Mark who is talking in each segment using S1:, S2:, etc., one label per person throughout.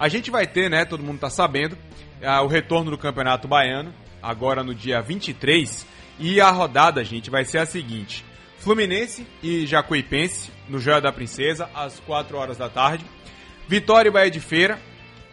S1: A gente vai ter, né, todo mundo está sabendo, o retorno do Campeonato Baiano, agora no dia 23, e a rodada, gente, vai ser a seguinte: Fluminense e Jacuipense, no Joia da Princesa, às 4 horas da tarde. Vitória e Bahia de Feira,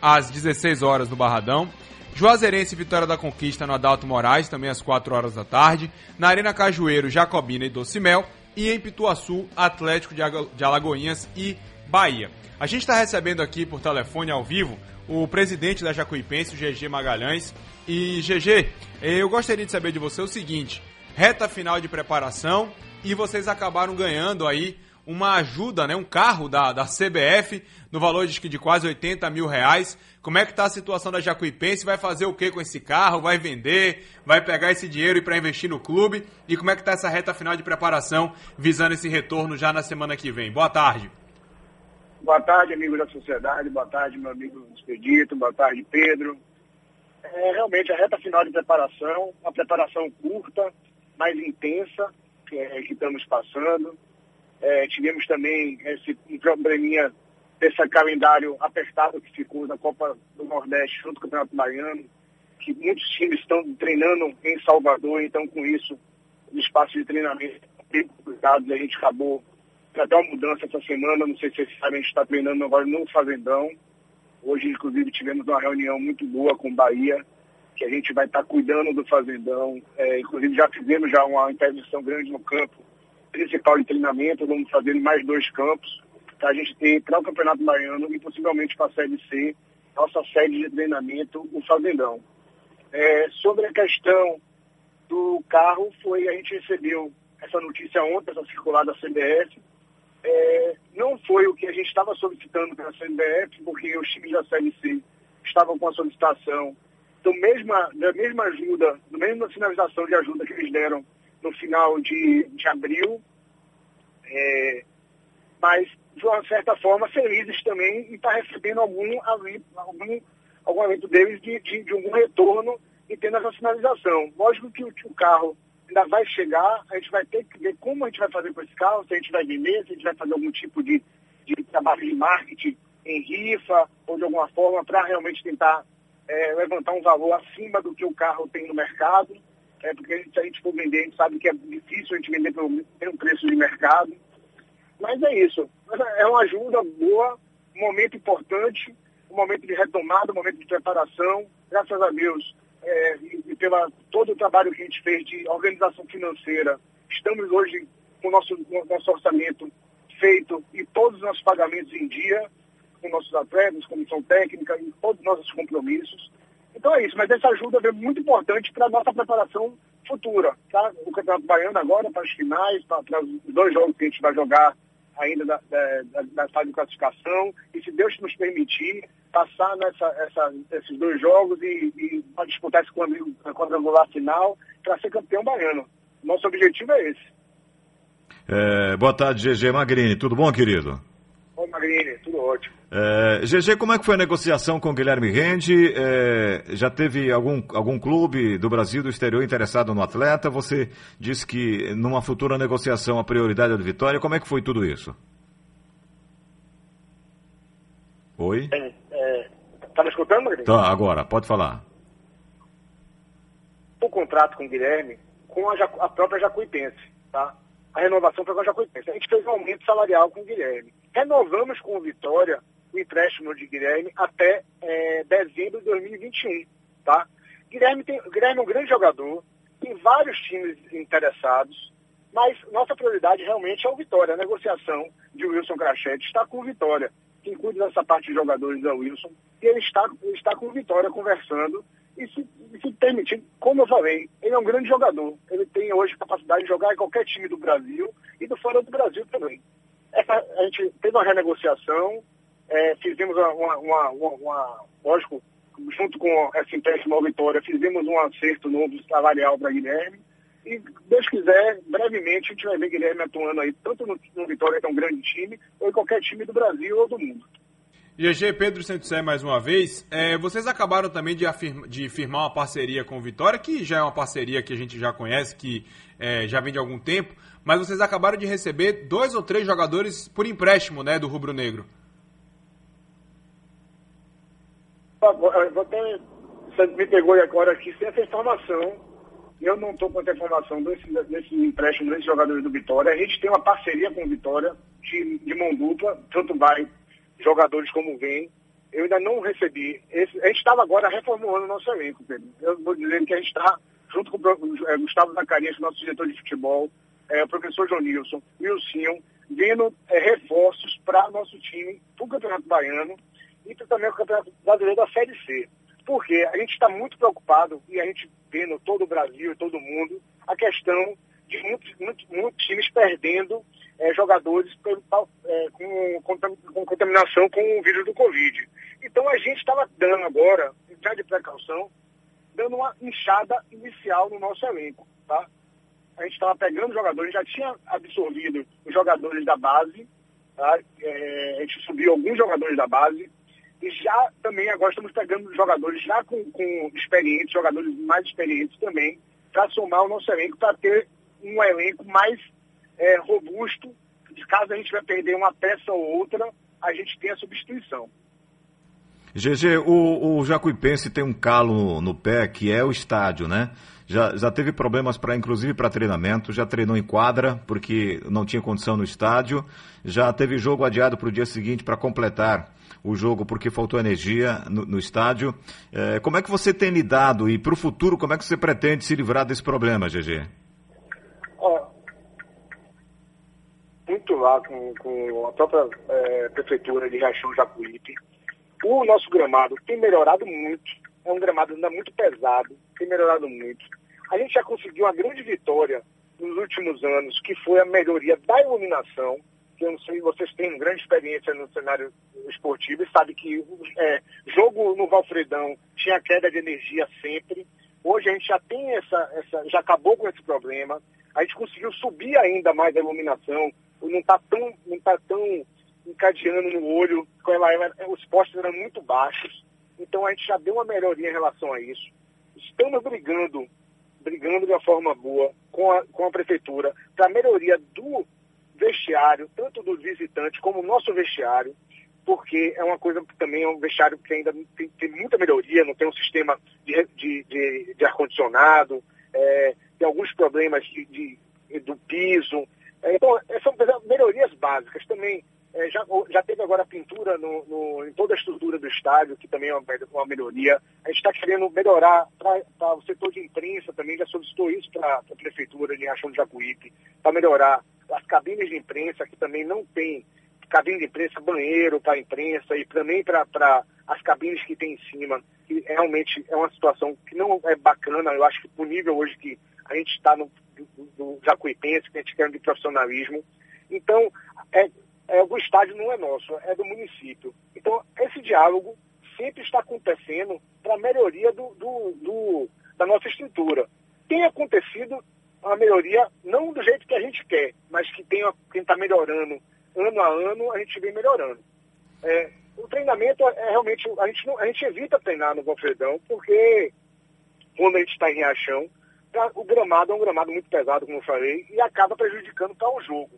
S1: às 16 horas no Barradão. Juazeirense e Vitória da Conquista no Adalto Moraes, também às 4 horas da tarde. Na Arena Cajueiro, Jacobina e Docimel. E em Pituaçu, Atlético de Alagoinhas e Bahia. A gente está recebendo aqui por telefone ao vivo o presidente da Jacuipense, o GG Magalhães. E GG, eu gostaria de saber de você o seguinte: reta final de preparação e vocês acabaram ganhando aí uma ajuda, né, um carro da, da CBF no valor de, de quase 80 mil reais. Como é que está a situação da Jacuipense? Vai fazer o que com esse carro? Vai vender? Vai pegar esse dinheiro para investir no clube? E como é que está essa reta final de preparação visando esse retorno já na semana que vem? Boa tarde.
S2: Boa tarde, amigos da sociedade. Boa tarde, meu amigo Expedito. Boa tarde, Pedro. É realmente a reta final de preparação, uma preparação curta, mais intensa que, é, que estamos passando. É, tivemos também esse probleminha desse calendário apertado que ficou da Copa do Nordeste junto com o Campeonato Baiano, que muitos times estão treinando em Salvador, então com isso o espaço de treinamento é bem complicado a gente acabou até uma mudança essa semana, não sei se vocês sabem, a gente está treinando agora no Fazendão. Hoje, inclusive, tivemos uma reunião muito boa com Bahia, que a gente vai estar tá cuidando do Fazendão. É, inclusive, já fizemos já uma intervenção grande no campo principal de treinamento, vamos fazer mais dois campos, para a gente ter para o Campeonato Baiano e possivelmente para a Série C, nossa sede de treinamento, o Fazendão. É, sobre a questão do carro, foi a gente recebeu essa notícia ontem, essa circular da CBF. É, não foi o que a gente estava solicitando pela CBF, porque os times da Série C estavam com a solicitação do mesma, da mesma ajuda, da mesma sinalização de ajuda que eles deram no final de, de abril, é, mas de uma certa forma felizes também em estar recebendo algum, algum, algum aumento deles de, de, de algum retorno e tendo essa sinalização. Lógico que o, o carro ainda vai chegar, a gente vai ter que ver como a gente vai fazer com esse carro, se a gente vai vender, se a gente vai fazer algum tipo de, de trabalho de marketing em rifa ou de alguma forma para realmente tentar é, levantar um valor acima do que o carro tem no mercado é, porque se a gente for vender, a gente sabe que é difícil a gente vender pelo mesmo preço de mercado. Mas é isso. É uma ajuda boa, um momento importante, um momento de retomada, um momento de preparação. Graças a Deus, é, e, e pela todo o trabalho que a gente fez de organização financeira, estamos hoje com o nosso, nosso orçamento feito e todos os nossos pagamentos em dia, com nossos atletas, comissão técnica e todos os nossos compromissos. Então é isso, mas essa ajuda é muito importante para a nossa preparação futura. Tá? O Campeonato Baiano agora, para as finais, para, os dois jogos que a gente vai jogar ainda da, da, da fase de classificação, e se Deus nos permitir, passar nessa, essa, esses dois jogos e, e disputar esse quadrangular final para ser campeão baiano. Nosso objetivo é esse.
S3: É, boa tarde, GG Magrini. Tudo bom, querido?
S2: Oi, Magrini. Tudo ótimo.
S3: É, GG, como é que foi a negociação com o Guilherme Rende? É, já teve algum, algum clube do Brasil do exterior interessado no atleta? Você disse que numa futura negociação a prioridade é do Vitória. Como é que foi tudo isso? Oi?
S2: É, tá me escutando, Magrinho?
S3: Tá, agora, pode falar.
S2: O contrato com o Guilherme, com a, a própria Jacuipense, tá? A renovação foi com a Jacuipense. A gente fez um aumento salarial com o Guilherme. Renovamos com o Vitória o empréstimo de Guilherme até é, dezembro de 2021, tá? Guilherme, tem, Guilherme é um grande jogador, tem vários times interessados, mas nossa prioridade realmente é o Vitória. A negociação de Wilson Crachete está com o Vitória. Quem cuida dessa parte de jogadores é o Wilson, e ele está, ele está com o Vitória conversando. E se, se permitir, como eu falei, ele é um grande jogador. Ele tem hoje capacidade de jogar em qualquer time do Brasil e do fora do Brasil também. Essa, a gente teve uma renegociação, é, fizemos uma, uma, uma, uma, lógico, junto com essa empréstimo ao Vitória, fizemos um acerto novo salarial para Guilherme. E, Deus quiser, brevemente a gente vai ver Guilherme atuando aí, tanto no, no Vitória, que é um grande time, ou em qualquer time do Brasil ou do mundo.
S1: GG Pedro Santos mais uma vez. É, vocês acabaram também de, afirma, de, firmar uma parceria com o Vitória, que já é uma parceria que a gente já conhece, que é, já vem de algum tempo, mas vocês acabaram de receber dois ou três jogadores por empréstimo né, do Rubro Negro.
S2: vou até, você me pegou agora aqui sem essa informação. Eu não estou com essa informação desse, desse empréstimo desses jogadores do Vitória. A gente tem uma parceria com o Vitória de, de mão dupla, tanto vai jogadores como vem. Eu ainda não recebi. Esse, a gente estava agora reformulando o nosso elenco, Pedro. Eu vou dizer que a gente está, junto com o é, Gustavo Zacarias, nosso diretor de futebol, é, o professor João Nilson e o Sion, vendo é, reforços para nosso time, para o Campeonato Baiano e também o Campeonato Brasileiro da Série C. Porque a gente está muito preocupado, e a gente vendo todo o Brasil todo mundo, a questão de muitos, muitos, muitos times perdendo é, jogadores é, com, com, contaminação com o vírus do Covid. Então a gente estava dando agora, já de precaução, dando uma inchada inicial no nosso elenco. Tá? A gente estava pegando jogadores, já tinha absorvido os jogadores da base, tá? é, a gente subiu alguns jogadores da base, e já também agora estamos pegando jogadores já com, com experientes, jogadores mais experientes também, para somar o nosso elenco, para ter um elenco mais é, robusto, caso a gente vai perder uma peça ou outra, a gente tem a substituição.
S3: GG, o, o Jacuipense tem um calo no, pé, que é o estádio, né? Já, já teve problemas para, inclusive, para treinamento, já treinou em quadra, porque não tinha condição no estádio, já teve jogo adiado para o dia seguinte para completar o jogo porque faltou energia no, no estádio. É, como é que você tem lidado e para o futuro, como é que você pretende se livrar desse problema, GG?
S2: muito lá com, com a própria é, prefeitura de Riachão Jacuípe. O nosso gramado tem melhorado muito, é um gramado ainda muito pesado, tem melhorado muito. A gente já conseguiu uma grande vitória nos últimos anos, que foi a melhoria da iluminação, que eu não sei, vocês têm grande experiência no cenário esportivo e sabe que é, jogo no Valfredão tinha queda de energia sempre. Hoje a gente já tem essa, essa, já acabou com esse problema. A gente conseguiu subir ainda mais a iluminação, não está tão, não tá tão encadeando no olho, ela, os postes eram muito baixos, então a gente já deu uma melhoria em relação a isso. Estamos brigando, brigando de uma forma boa com a, com a prefeitura para melhoria do vestiário, tanto do visitante como o nosso vestiário, porque é uma coisa que também é um vestiário que ainda tem, tem muita melhoria, não tem um sistema de, de, de, de ar-condicionado, é, tem alguns problemas de, de, do piso, é, então, são melhorias básicas. Também é, já, já teve agora pintura no, no, em toda a estrutura do estádio, que também é uma, uma melhoria. A gente está querendo melhorar para o setor de imprensa também, já solicitou isso para a Prefeitura de Riachão de Jacuípe, para melhorar as cabines de imprensa, que também não tem cabine de imprensa, banheiro para a imprensa e também para as cabines que tem em cima, que realmente é uma situação que não é bacana, eu acho que o nível hoje que a gente está no do Jacuipense, que a gente quer de profissionalismo. Então, é, é, o estádio não é nosso, é do município. Então, esse diálogo sempre está acontecendo para a melhoria do, do, do, da nossa estrutura. Tem acontecido uma melhoria, não do jeito que a gente quer, mas que tem quem está melhorando ano a ano, a gente vem melhorando. É, o treinamento é, é realmente, a gente, não, a gente evita treinar no Golfredão, porque quando a gente está em Riachão, o gramado é um gramado muito pesado, como eu falei, e acaba prejudicando para o jogo.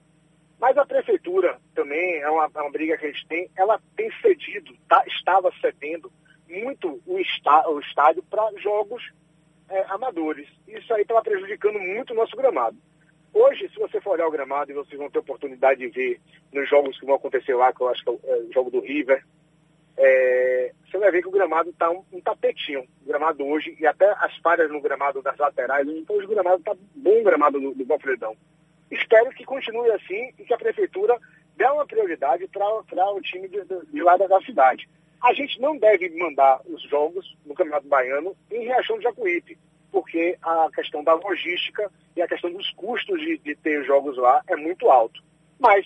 S2: Mas a prefeitura também, é uma, é uma, briga que a gente tem, ela tem cedido, tá, estava cedendo muito o, está, o estádio para jogos é, amadores. Isso aí estava prejudicando muito o nosso gramado. Hoje, se você for olhar o gramado, e vocês vão ter oportunidade de ver nos jogos que vão acontecer lá, que eu acho que é o, é jogo do River, é, você vai ver que o gramado está um, um, tapetinho. O gramado hoje, e até as falhas no gramado das laterais, então o gramado está bom o gramado do, do. Espero que continue assim e que a prefeitura dê uma prioridade para o time de, de, lá da cidade. A gente não deve mandar os jogos no Campeonato Baiano em Riachão de Jacuípe, porque a questão da logística e a questão dos custos de, de ter jogos lá é muito alto. Mas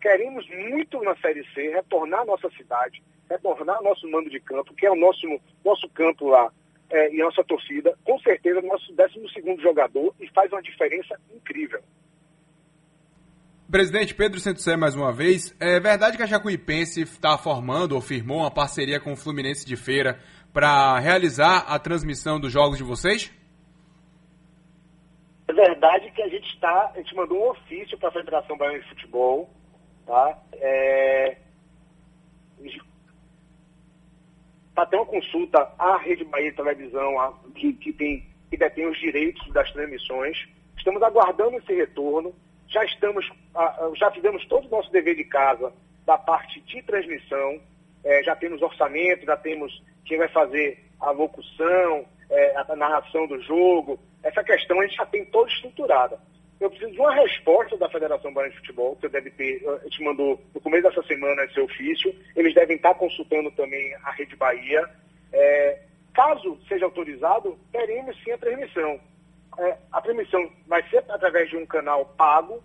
S2: queremos muito na Série C retornar à nossa cidade, retornar nosso mando de campo, que é o nosso, nosso campo lá, é, e a nossa torcida, com certeza, nosso 12 jogador e faz uma diferença incrível.
S1: Presidente Pedro Sé mais uma vez. É verdade que a Jacuipense está formando ou firmou uma parceria com o Fluminense de Feira para realizar a transmissão dos jogos de vocês?
S2: É verdade que a gente está, a gente mandou um ofício para a Federação Baiana de Futebol, tá? É, para ter uma consulta à Rede Bahia Televisão, a, que, que, tem, que detém os direitos das transmissões. Estamos aguardando esse retorno. Já estamos, já fizemos todo o nosso dever de casa da parte de transmissão. É, já temos orçamento, já temos quem vai fazer a locução, é, a narração do jogo. Essa questão a gente já tem toda estruturada. Eu preciso de uma resposta da Federação Baiana de Futebol, que deve ter, a mandou no começo dessa semana esse ofício. Eles devem estar consultando também a Rede Bahia. É, caso seja autorizado, teremos sim a transmissão. É, a transmissão vai ser através de um canal pago,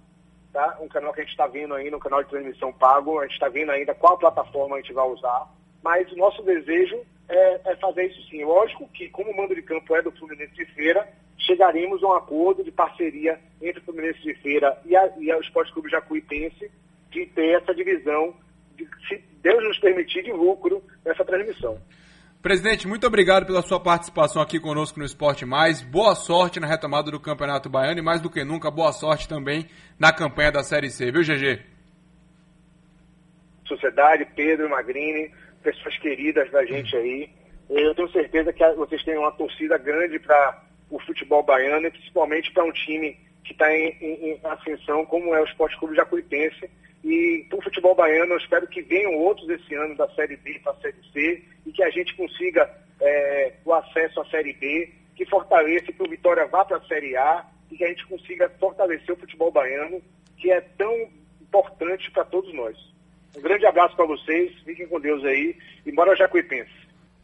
S2: tá? um canal que a gente está vendo ainda, um canal de transmissão pago. A gente está vendo ainda qual plataforma a gente vai usar. Mas o nosso desejo é, é fazer isso sim. Lógico que, como o mando de campo é do Fluminense de Feira, chegaremos a um acordo de parceria entre o Fluminense de Feira e, a, e o Esporte Clube Jacuipense de ter essa divisão, de, se Deus nos permitir, de lucro nessa transmissão.
S1: Presidente, muito obrigado pela sua participação aqui conosco no Esporte Mais. Boa sorte na retomada do Campeonato Baiano e mais do que nunca, boa sorte também na campanha da Série C, viu, GG?
S2: Sociedade, Pedro Magrini, pessoas queridas da gente aí. Eu tenho certeza que vocês têm uma torcida grande para o futebol baiano e principalmente para um time que está em, em, em, ascensão, como é o Esporte Clube Jacuipense. E para o futebol baiano, eu espero que venham outros esse ano da Série B para a Série C que a gente consiga é, o acesso à Série B, que fortaleça que o Vitória vá para a Série A e que a gente consiga fortalecer o futebol baiano, que é tão importante para todos nós. Um grande abraço para vocês, fiquem com Deus aí e bora Jacuipense.